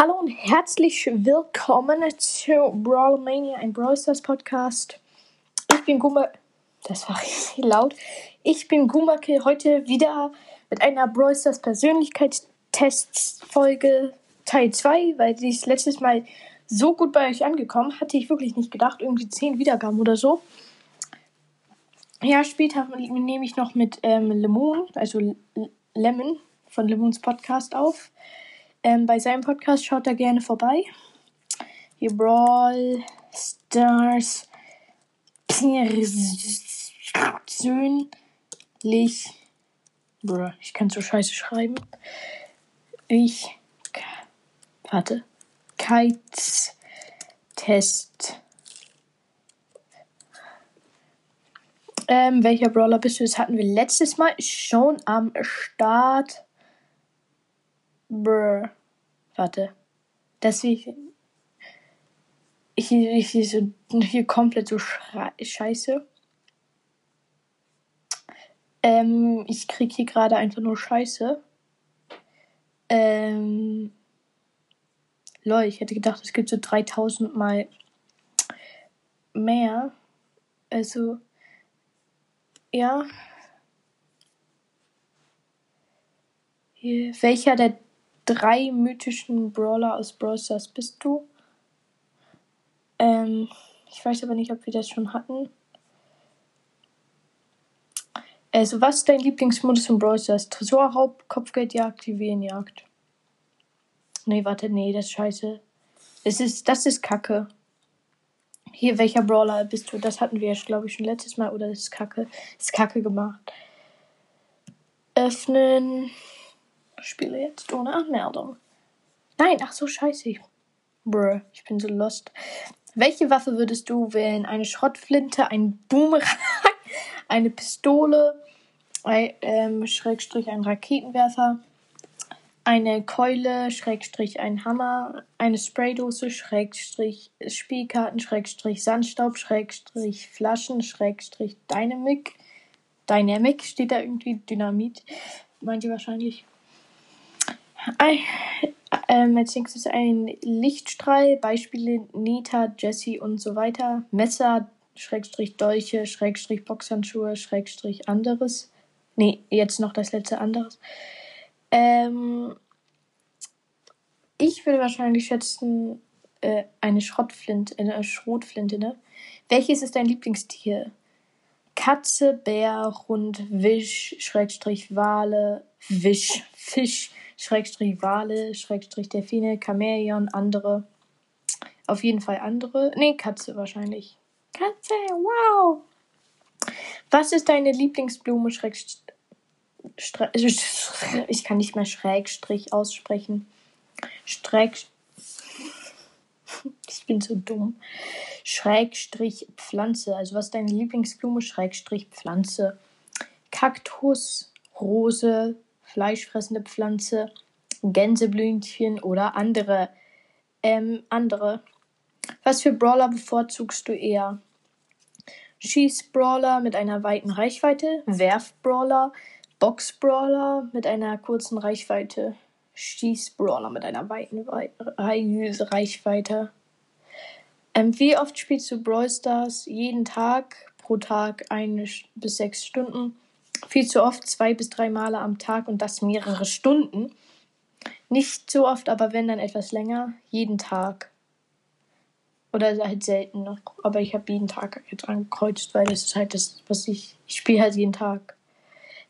Hallo und herzlich willkommen zu Brawlmania, ein Brawl Stars Podcast. Ich bin Gumma. Das war richtig laut. Ich bin Gumake heute wieder mit einer Brawl Stars Persönlichkeitstests-Folge Teil 2, weil die ist letztes Mal so gut bei euch angekommen. Hatte ich wirklich nicht gedacht. Irgendwie 10 Wiedergaben oder so. Ja, später nehme ich noch mit ähm, Lemon, also Lemon von Lemons Podcast auf. Ähm, bei seinem Podcast schaut da gerne vorbei. Hier Brawl Stars persönlich. Ich kann so scheiße schreiben. Ich. Warte. Kites Test. Ähm, welcher Brawler bist du? Das hatten wir letztes Mal schon am Start. Brr. Warte. Das ich. Hier, hier, so, hier komplett so scheiße. Ähm, ich krieg hier gerade einfach nur Scheiße. Ähm. Lol, ich hätte gedacht, es gibt so 3000 mal mehr. Also. Ja. Hier, welcher der drei mythischen Brawler aus Brawl Stars bist du? Ähm, ich weiß aber nicht, ob wir das schon hatten. Also, was ist dein Lieblingsmodus in Brawl Stars? Tresorraub, Kopfgeldjagd, Juwelenjagd. Nee, warte, nee, das ist scheiße. Es ist, das ist Kacke. Hier, welcher Brawler bist du? Das hatten wir, glaube ich, schon letztes Mal. Oder das ist Kacke. Das ist Kacke gemacht. Öffnen. Spiele jetzt ohne Anmeldung. Nein, ach so, scheiße. Brr, ich bin so lost. Welche Waffe würdest du wählen? Eine Schrottflinte, ein Boomerang, eine Pistole, ein, ähm, Schrägstrich ein Raketenwerfer, eine Keule, Schrägstrich ein Hammer, eine Spraydose, Schrägstrich Spielkarten, Schrägstrich Sandstaub, Schrägstrich Flaschen, Schrägstrich Dynamic. Dynamic steht da irgendwie, Dynamit, meint ihr wahrscheinlich. Ähm, als nächstes ein Lichtstrahl, Beispiele Nita, Jessie und so weiter. Messer, Schrägstrich Dolche, Schrägstrich Boxhandschuhe, Schrägstrich anderes. Nee, jetzt noch das letzte anderes. Ähm, ich würde wahrscheinlich schätzen, äh, eine Schrottflinte, eine Schrotflinte, ne? Welches ist dein Lieblingstier? Katze, Bär, Hund, Wisch, Schrägstrich Wale, Wisch, Fisch, Schrägstrich Wale, Schrägstrich Delfine, Chamäleon, andere. Auf jeden Fall andere. Nee, Katze wahrscheinlich. Katze, wow! Was ist deine Lieblingsblume, Schrägstrich. Ich kann nicht mehr Schrägstrich aussprechen. Streck. Ich bin so dumm. Schrägstrich Pflanze. Also was ist deine Lieblingsblume? Schrägstrich Pflanze. Kaktus, Rose, fleischfressende Pflanze, Gänseblümchen oder andere. Ähm, andere. Was für Brawler bevorzugst du eher? Schießbrawler mit einer weiten Reichweite, Werfbrawler, Boxbrawler mit einer kurzen Reichweite, Schießbrawler mit einer weiten Reichweite. Ähm, wie oft spielst du Brawl Stars? Jeden Tag, pro Tag eine bis sechs Stunden. Viel zu oft, zwei bis drei Male am Tag und das mehrere Stunden. Nicht so oft, aber wenn dann etwas länger, jeden Tag. Oder halt selten noch. Aber ich habe jeden Tag dran gekreuzt, weil das ist halt das, was ich. Ich spiele halt jeden Tag.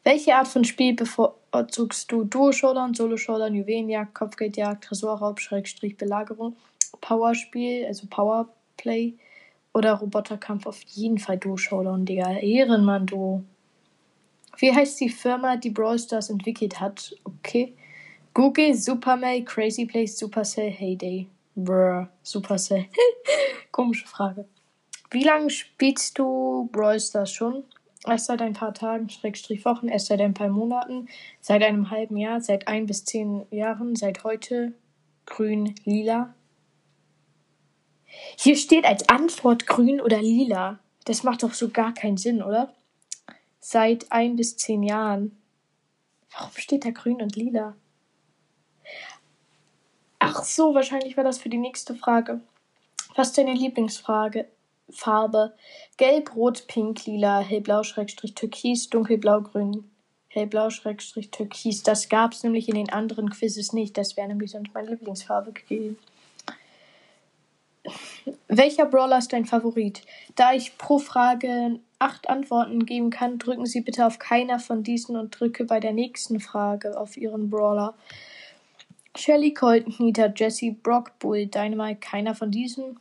Welche Art von Spiel bevorzugst du? Duo-Showdown, Solo-Showdown, Juwelenjagd, Kopfgeldjagd, Tresorraub, Schrägstrich, Belagerung, Powerspiel, also Powerplay oder Roboterkampf? Auf jeden Fall Duo-Showdown, Digga. Ehrenmann, du. Wie heißt die Firma, die Brawl Stars entwickelt hat? Okay. Google, Supermail, Crazy Place, Supercell, Heyday. Brr, Supercell. Komische Frage. Wie lange spielst du Brawl Stars schon? Erst seit ein paar Tagen, Schrägstrich Wochen, erst seit ein paar Monaten, seit einem halben Jahr, seit ein bis zehn Jahren, seit heute, grün, lila. Hier steht als Antwort grün oder lila. Das macht doch so gar keinen Sinn, oder? Seit ein bis zehn Jahren. Warum steht da grün und lila? Ach so, wahrscheinlich war das für die nächste Frage. Was ist deine Lieblingsfrage? Farbe? Gelb, Rot, Pink, Lila, Hellblau, Schrägstrich, Türkis, Dunkelblau, Grün, Hellblau, Schrägstrich, Türkis. Das gab es nämlich in den anderen Quizzes nicht. Das wäre nämlich sonst meine Lieblingsfarbe gewesen. Welcher Brawler ist dein Favorit? Da ich pro Frage acht Antworten geben kann, drücken Sie bitte auf keiner von diesen und drücke bei der nächsten Frage auf Ihren Brawler. Shelly, Colton, Nita, Jesse, Brock, Bull, Dynamite, keiner von diesen.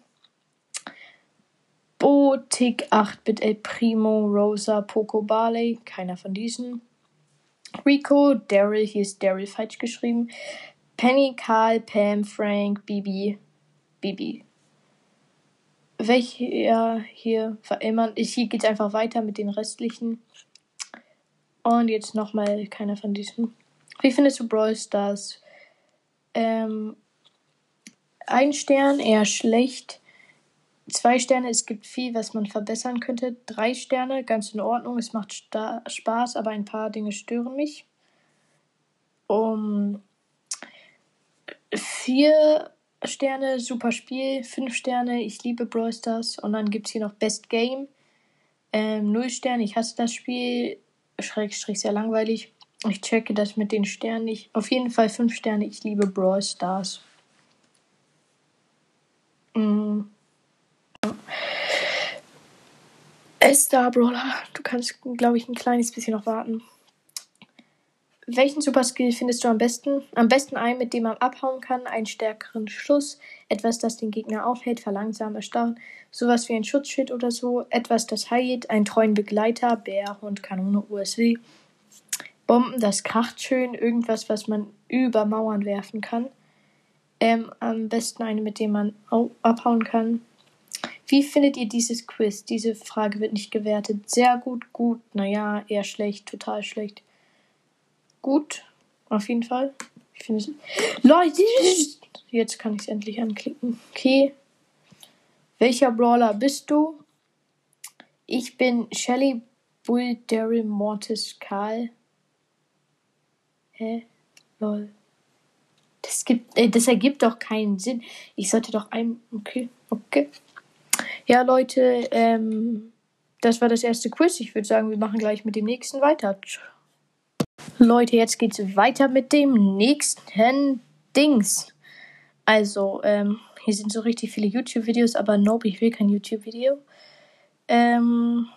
Bo, Tick, 8-Bit, El Primo, Rosa, Poco, Barley, keiner von diesen. Rico, Daryl, hier ist Daryl falsch geschrieben. Penny, Karl, Pam, Frank, Bibi, Bibi. Welcher hier immer. Hier geht es einfach weiter mit den restlichen. Und jetzt nochmal keiner von diesen. Wie findest du Brawl Stars? Ähm, ein Stern, eher schlecht. Zwei Sterne, es gibt viel, was man verbessern könnte. Drei Sterne, ganz in Ordnung. Es macht Spaß, aber ein paar Dinge stören mich. Um vier Sterne, super Spiel. Fünf Sterne, ich liebe Brawl Stars. Und dann gibt es hier noch Best Game. Ähm, null Sterne, ich hasse das Spiel. Schrägstrich sehr langweilig. Ich checke das mit den Sternen nicht. Auf jeden Fall fünf Sterne, ich liebe Brawl Stars. Mm. Star Brawler, du kannst, glaube ich, ein kleines bisschen noch warten. Welchen Superskill findest du am besten? Am besten einen, mit dem man abhauen kann, einen stärkeren Schuss, etwas, das den Gegner aufhält, verlangsamt, erstarren, sowas wie ein Schutzschild oder so, etwas, das heilt, einen treuen Begleiter, Bär, Hund, Kanone, USW, Bomben, das kracht schön, irgendwas, was man über Mauern werfen kann. Ähm, am besten eine, mit dem man abhauen kann. Wie findet ihr dieses Quiz? Diese Frage wird nicht gewertet. Sehr gut, gut, naja, eher schlecht, total schlecht gut. Auf jeden Fall. Ich finde es. Leute! Jetzt kann ich es endlich anklicken. Okay. Welcher Brawler bist du? Ich bin Shelly Bull Daryl Mortis Karl. Hä? Lol. Das gibt, äh, das ergibt doch keinen Sinn. Ich sollte doch ein. Okay, okay. Ja, Leute, ähm, das war das erste Quiz. Ich würde sagen, wir machen gleich mit dem nächsten weiter. Leute, jetzt geht's weiter mit dem nächsten Dings. Also, ähm, hier sind so richtig viele YouTube-Videos, aber nope, ich will kein YouTube-Video. Ähm,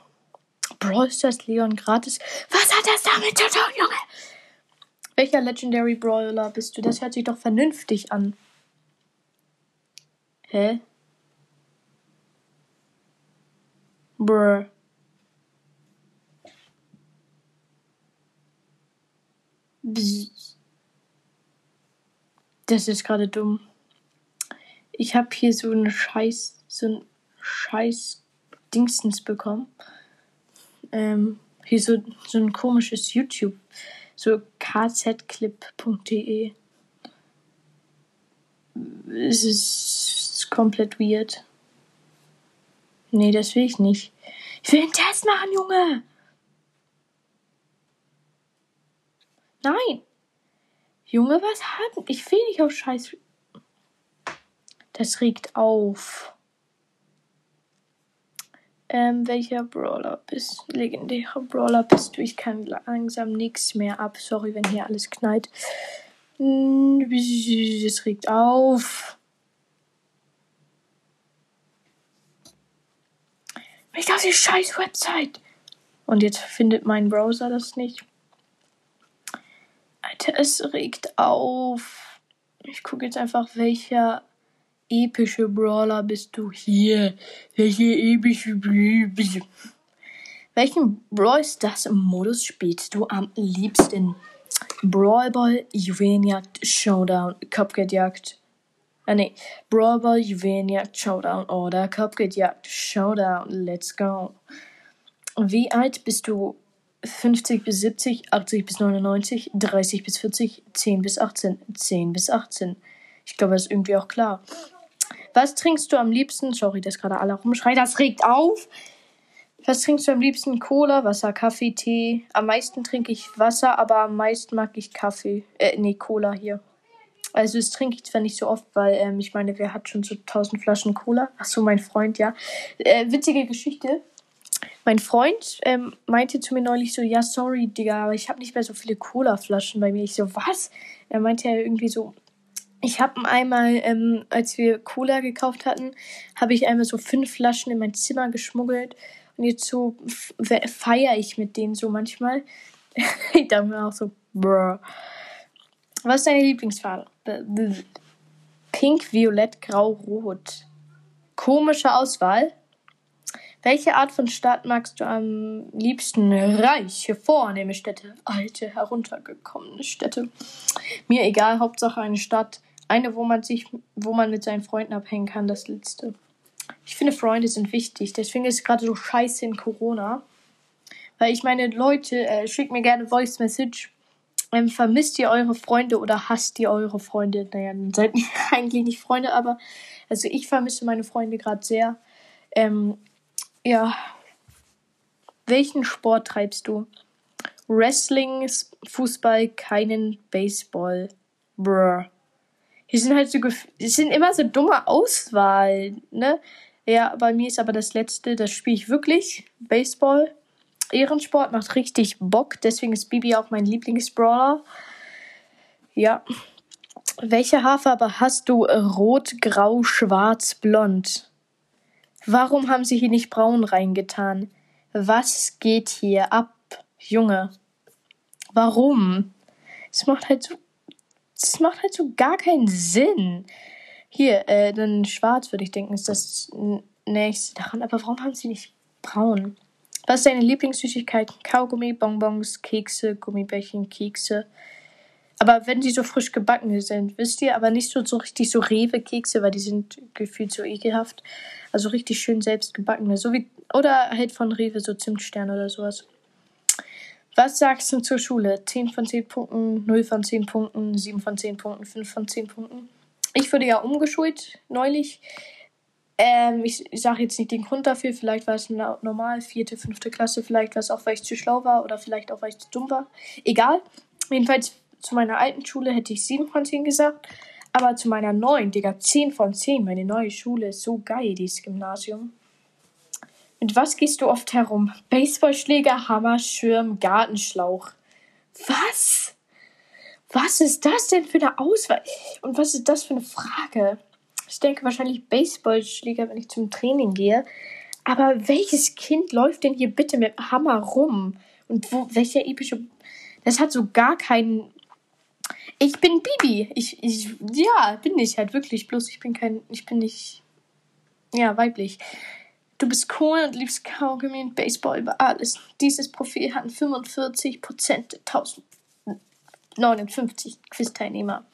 Brawl Stars Leon gratis. Was hat das damit zu tun, Junge? Welcher Legendary Brawler bist du? Das hört sich doch vernünftig an. Hä? Brr. Das ist gerade dumm. Ich habe hier so einen Scheiß, so ein Scheiß Dingstens bekommen. Ähm, hier so, so ein komisches YouTube, so kzclip.de. Es ist komplett weird. Nee, das will ich nicht. Ich will einen Test machen, Junge! Nein. Junge, was hat. Ich will nicht auf Scheiß. Das regt auf. Ähm, welcher Brawler bist du? Legendärer Brawler bist du? Ich kann langsam nichts mehr ab. Sorry, wenn hier alles knallt. Es regt auf. Nicht auf die scheiß Website. Und jetzt findet mein Browser das nicht. Alter, es regt auf. Ich gucke jetzt einfach, welcher epische Brawler bist du hier? Welche epische Brawler? Welchen Brawl Stars Modus spielst du am liebsten? Brawl Ball, Juwelenjagd, Showdown, Cupcake-Jagd. Ah ne, Brawl Ball, Juwelenjagd, Showdown oder Cupcake-Jagd, Showdown. Let's go. Wie alt bist du? 50 bis 70, 80 bis 99, 30 bis 40, 10 bis 18, 10 bis 18. Ich glaube, das ist irgendwie auch klar. Was trinkst du am liebsten? Sorry, dass gerade alle rumschreien. Das regt auf. Was trinkst du am liebsten? Cola, Wasser, Kaffee, Tee. Am meisten trinke ich Wasser, aber am meisten mag ich Kaffee. Äh, nee, Cola hier. Also das trinke ich zwar nicht so oft, weil ähm, ich meine, wer hat schon so 1000 Flaschen Cola? Ach so, mein Freund, ja. Äh, witzige Geschichte. Mein Freund ähm, meinte zu mir neulich so, ja, sorry, Digga, aber ich habe nicht mehr so viele Cola-Flaschen bei mir. Ich so, was? Er meinte ja irgendwie so, ich habe einmal, ähm, als wir Cola gekauft hatten, habe ich einmal so fünf Flaschen in mein Zimmer geschmuggelt. Und jetzt so feiere ich mit denen so manchmal. ich dachte mir auch so, bruh. Was ist deine Lieblingsfarbe? Pink, Violett, Grau, Rot. Komische Auswahl. Welche Art von Stadt magst du am liebsten? Reiche, vornehme Städte, alte, heruntergekommene Städte. Mir egal, Hauptsache eine Stadt. Eine, wo man sich, wo man mit seinen Freunden abhängen kann, das letzte. Ich finde, Freunde sind wichtig. Deswegen ist es gerade so scheiße in Corona. Weil ich meine, Leute, äh, schickt mir gerne Voice Message. Ähm, vermisst ihr eure Freunde oder hasst ihr eure Freunde? Naja, dann seid ihr eigentlich nicht Freunde, aber also ich vermisse meine Freunde gerade sehr. Ähm, ja. Welchen Sport treibst du? Wrestling, Fußball, keinen Baseball. Brr. Hier sind halt so, es sind immer so dumme Auswahl, ne? Ja, bei mir ist aber das letzte, das spiele ich wirklich. Baseball. Ehrensport macht richtig Bock, deswegen ist Bibi auch mein Lieblingsbrawler. Ja. Welche Haarfarbe hast du? Rot, grau, schwarz, blond. Warum haben sie hier nicht braun reingetan? Was geht hier ab, Junge? Warum? Es macht halt so, es macht halt so gar keinen Sinn. Hier, äh, dann schwarz würde ich denken, ist das nächste daran. Aber warum haben sie nicht braun? Was ist deine Lieblingssüßigkeit? Kaugummi, Bonbons, Kekse, Gummibärchen, Kekse. Aber wenn die so frisch gebacken sind, wisst ihr, aber nicht so, so richtig so Rewe-Kekse, weil die sind gefühlt so ekelhaft. Also richtig schön selbst gebackene. So wie, oder halt von Rewe so Zimtstern oder sowas. Was sagst du zur Schule? 10 von 10 Punkten, 0 von 10 Punkten, 7 von 10 Punkten, 5 von 10 Punkten. Ich wurde ja umgeschult neulich. Ähm, ich, ich sage jetzt nicht den Grund dafür. Vielleicht war es normal, vierte, fünfte Klasse. Vielleicht war es auch, weil ich zu schlau war oder vielleicht auch, weil ich zu dumm war. Egal. Jedenfalls zu meiner alten Schule hätte ich 7 von 10 gesagt. Aber zu meiner neuen, Digga, 10 von 10. Meine neue Schule ist so geil, dieses Gymnasium. Mit was gehst du oft herum? Baseballschläger, Hammer, Schirm, Gartenschlauch. Was? Was ist das denn für eine Auswahl? Und was ist das für eine Frage? Ich denke wahrscheinlich Baseballschläger, wenn ich zum Training gehe. Aber welches Kind läuft denn hier bitte mit Hammer rum? Und wo, welcher epische. Das hat so gar keinen ich bin Bibi. Ich, ich, ja, bin ich halt wirklich. Bloß ich bin kein, ich bin nicht, ja, weiblich. Du bist cool und liebst Kaugummi und Baseball über alles. Dieses Profil hat 45% der 1059 Quiz-Teilnehmer.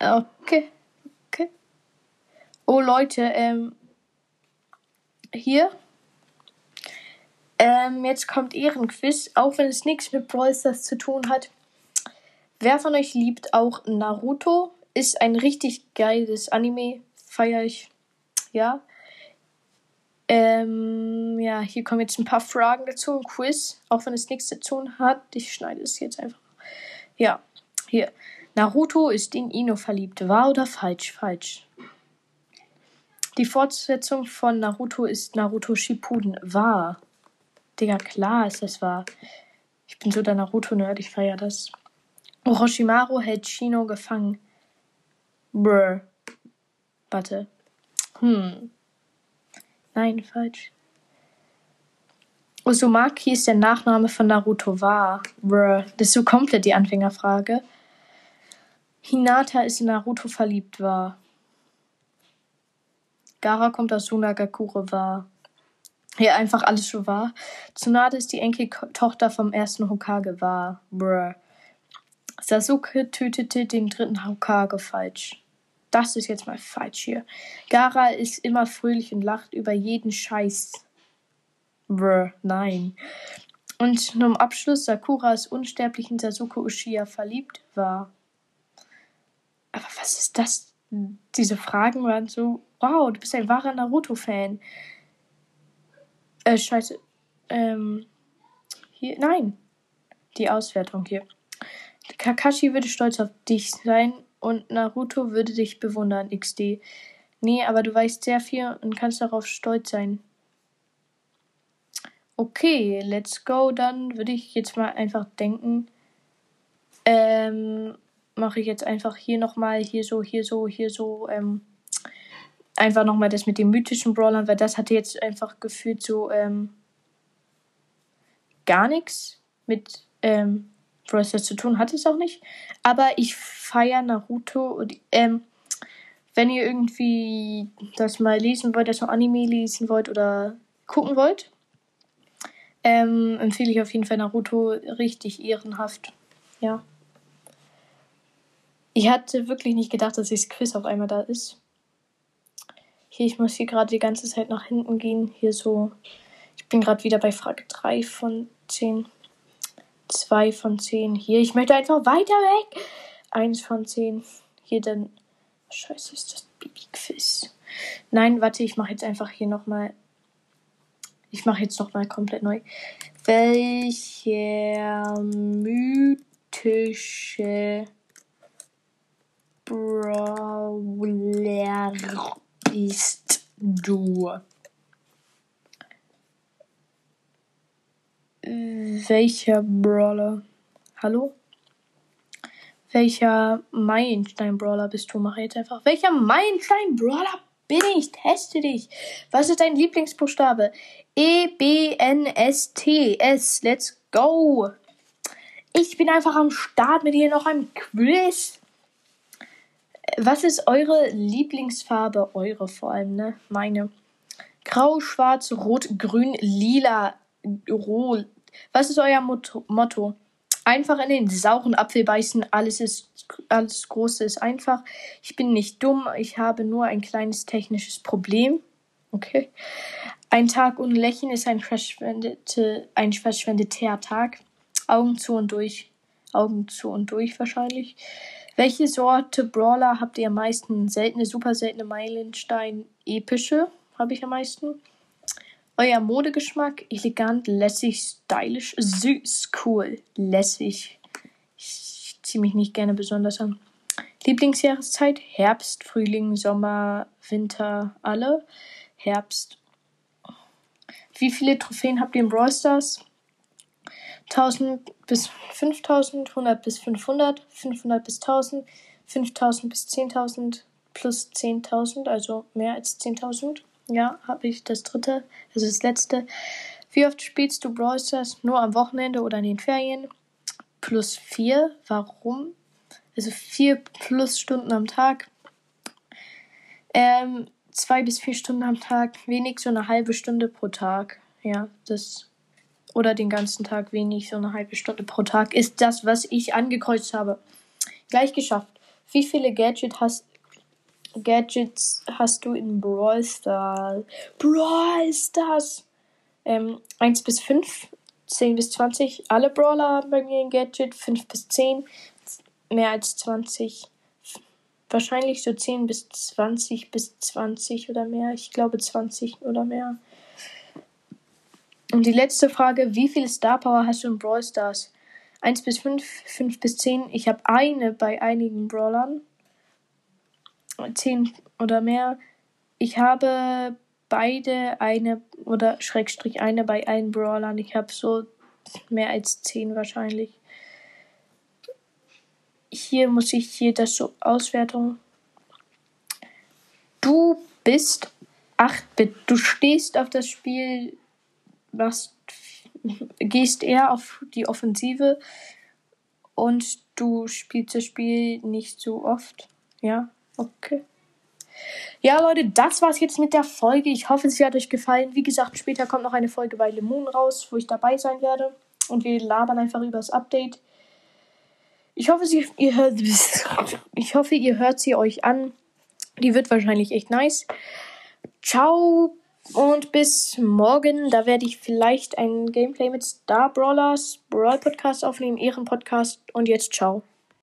Okay, okay. Oh Leute, ähm, hier. Ähm, jetzt kommt Ehrenquiz, auch wenn es nichts mit Brawl Stars zu tun hat. Wer von euch liebt auch Naruto? Ist ein richtig geiles Anime. Feier ich. Ja. Ähm, ja, hier kommen jetzt ein paar Fragen dazu. Ein Quiz. Auch wenn es nichts zu tun hat. Ich schneide es jetzt einfach. Ja, hier. Naruto ist in Ino verliebt. Wahr oder falsch? Falsch. Die Fortsetzung von Naruto ist Naruto Shippuden. Wahr. Digga, klar ist das wahr. Ich bin so der Naruto-Nerd, ich feier das. Orochimaru hält Shino gefangen. Brr. Warte. Hm. Nein, falsch. Uzumaki ist der Nachname von Naruto wahr. Brr. Das ist so komplett die Anfängerfrage. Hinata ist in Naruto verliebt wahr. Gara kommt aus Sunagakure wahr. Hier einfach alles schon wahr. Tsunade ist die Enkeltochter vom ersten Hokage wahr. Brr. Sasuke tötete den dritten Hokage falsch. Das ist jetzt mal falsch hier. Gara ist immer fröhlich und lacht über jeden Scheiß. Brr, nein. Und zum Abschluss, Sakura ist unsterblich in Sasuke Uchiha verliebt war. Aber was ist das? Diese Fragen waren so, wow, du bist ein wahrer Naruto-Fan. Äh, scheiße. Ähm, hier, nein. Die Auswertung hier. Kakashi würde stolz auf dich sein und Naruto würde dich bewundern, XD. Nee, aber du weißt sehr viel und kannst darauf stolz sein. Okay, let's go. Dann würde ich jetzt mal einfach denken, ähm, mache ich jetzt einfach hier nochmal, hier so, hier so, hier so, ähm, einfach nochmal das mit den mythischen Brawlern, weil das hatte jetzt einfach gefühlt so, ähm, gar nichts mit, ähm, Brawl zu tun, hat es auch nicht. Aber ich feiere Naruto und, ähm, wenn ihr irgendwie das mal lesen wollt, das noch Anime lesen wollt oder gucken wollt, ähm, empfehle ich auf jeden Fall Naruto richtig ehrenhaft. Ja. Ich hatte wirklich nicht gedacht, dass das Quiz auf einmal da ist. Hier, ich muss hier gerade die ganze Zeit nach hinten gehen. Hier so. Ich bin gerade wieder bei Frage 3 von 10. 2 von 10. Hier, ich möchte einfach weiter weg. 1 von 10. Hier dann. Scheiße, ist das Bibi-Quiz. Nein, warte, ich mache jetzt einfach hier nochmal. Ich mache jetzt nochmal komplett neu. Welcher mythische Brawler bist du? Welcher Brawler? Hallo? Welcher Meilenstein-Brawler bist du? Mach jetzt einfach. Welcher Meilenstein-Brawler bin ich? Teste dich. Was ist dein Lieblingsbuchstabe? E, B, N, S, T, S. Let's go. Ich bin einfach am Start mit hier noch einem Quiz. Was ist eure Lieblingsfarbe? Eure vor allem, ne? Meine. Grau, schwarz, rot, grün, lila, rot. Was ist euer Motto? Einfach in den sauren Apfel beißen. Alles ist, alles Große ist einfach. Ich bin nicht dumm. Ich habe nur ein kleines technisches Problem. Okay. Ein Tag ohne Lächeln ist ein, verschwendete, ein verschwendeter Tag. Augen zu und durch. Augen zu und durch wahrscheinlich. Welche Sorte Brawler habt ihr am meisten? Seltene, super seltene Meilenstein, epische habe ich am meisten. Euer Modegeschmack, elegant, lässig, stylisch, süß, cool, lässig. Ich ziehe mich nicht gerne besonders an. Lieblingsjahreszeit, Herbst, Frühling, Sommer, Winter, alle. Herbst. Wie viele Trophäen habt ihr in Brawl Stars? 1000 bis 5000, 100 bis 500, 500 bis 1000, 5000 bis 10.000 plus 10.000, also mehr als 10.000. Ja, habe ich das dritte, also das letzte. Wie oft spielst du Brawl Stars? Nur am Wochenende oder in den Ferien? Plus 4. Warum? Also 4 plus Stunden am Tag. Ähm, 2 bis 4 Stunden am Tag. Wenig, so eine halbe Stunde pro Tag. Ja, das oder den ganzen Tag wenig, so eine halbe Stunde pro Tag, ist das, was ich angekreuzt habe. Gleich geschafft. Wie viele Gadget hast, Gadgets hast du in Brawl Stars? Brawl Stars! Ähm, 1 bis 5, 10 bis 20. Alle Brawler haben bei mir ein Gadget. 5 bis 10, mehr als 20. Wahrscheinlich so 10 bis 20 bis 20 oder mehr. Ich glaube 20 oder mehr. Und die letzte Frage, wie viel Star Power hast du in Brawl Stars? 1 bis 5, 5 bis 10. Ich habe eine bei einigen Brawlern. 10 oder mehr. Ich habe beide eine oder Schrägstrich eine bei allen Brawlern. Ich habe so mehr als 10 wahrscheinlich. Hier muss ich hier das so Auswertung. Du bist 8-Bit. Du stehst auf das Spiel machst, gehst eher auf die Offensive und du spielst das Spiel nicht so oft. Ja, okay. Ja, Leute, das war's jetzt mit der Folge. Ich hoffe, sie hat euch gefallen. Wie gesagt, später kommt noch eine Folge bei Lemon raus, wo ich dabei sein werde. Und wir labern einfach über das Update. Ich hoffe, sie, ihr hört, ich hoffe, ihr hört sie euch an. Die wird wahrscheinlich echt nice. Ciao. Und bis morgen, da werde ich vielleicht ein Gameplay mit Star Brawlers Brawl Podcast aufnehmen, Ehren Podcast. Und jetzt ciao.